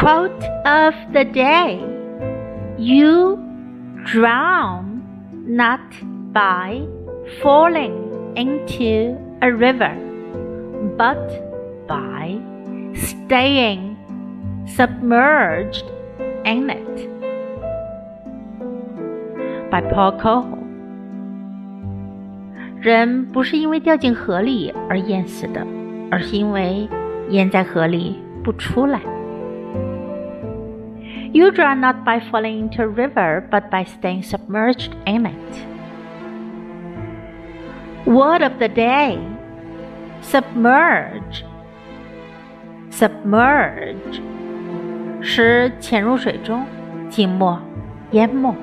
Quote of the day You drown not by falling into a river, but by staying submerged in it. By Paul Coelho. 人不是因为掉进河里而淹死的，而是因为淹在河里不出来。 You drown not by falling into a river, but by staying submerged in it. Word of the day submerge. Submerge 使潜入水中，静默，淹没。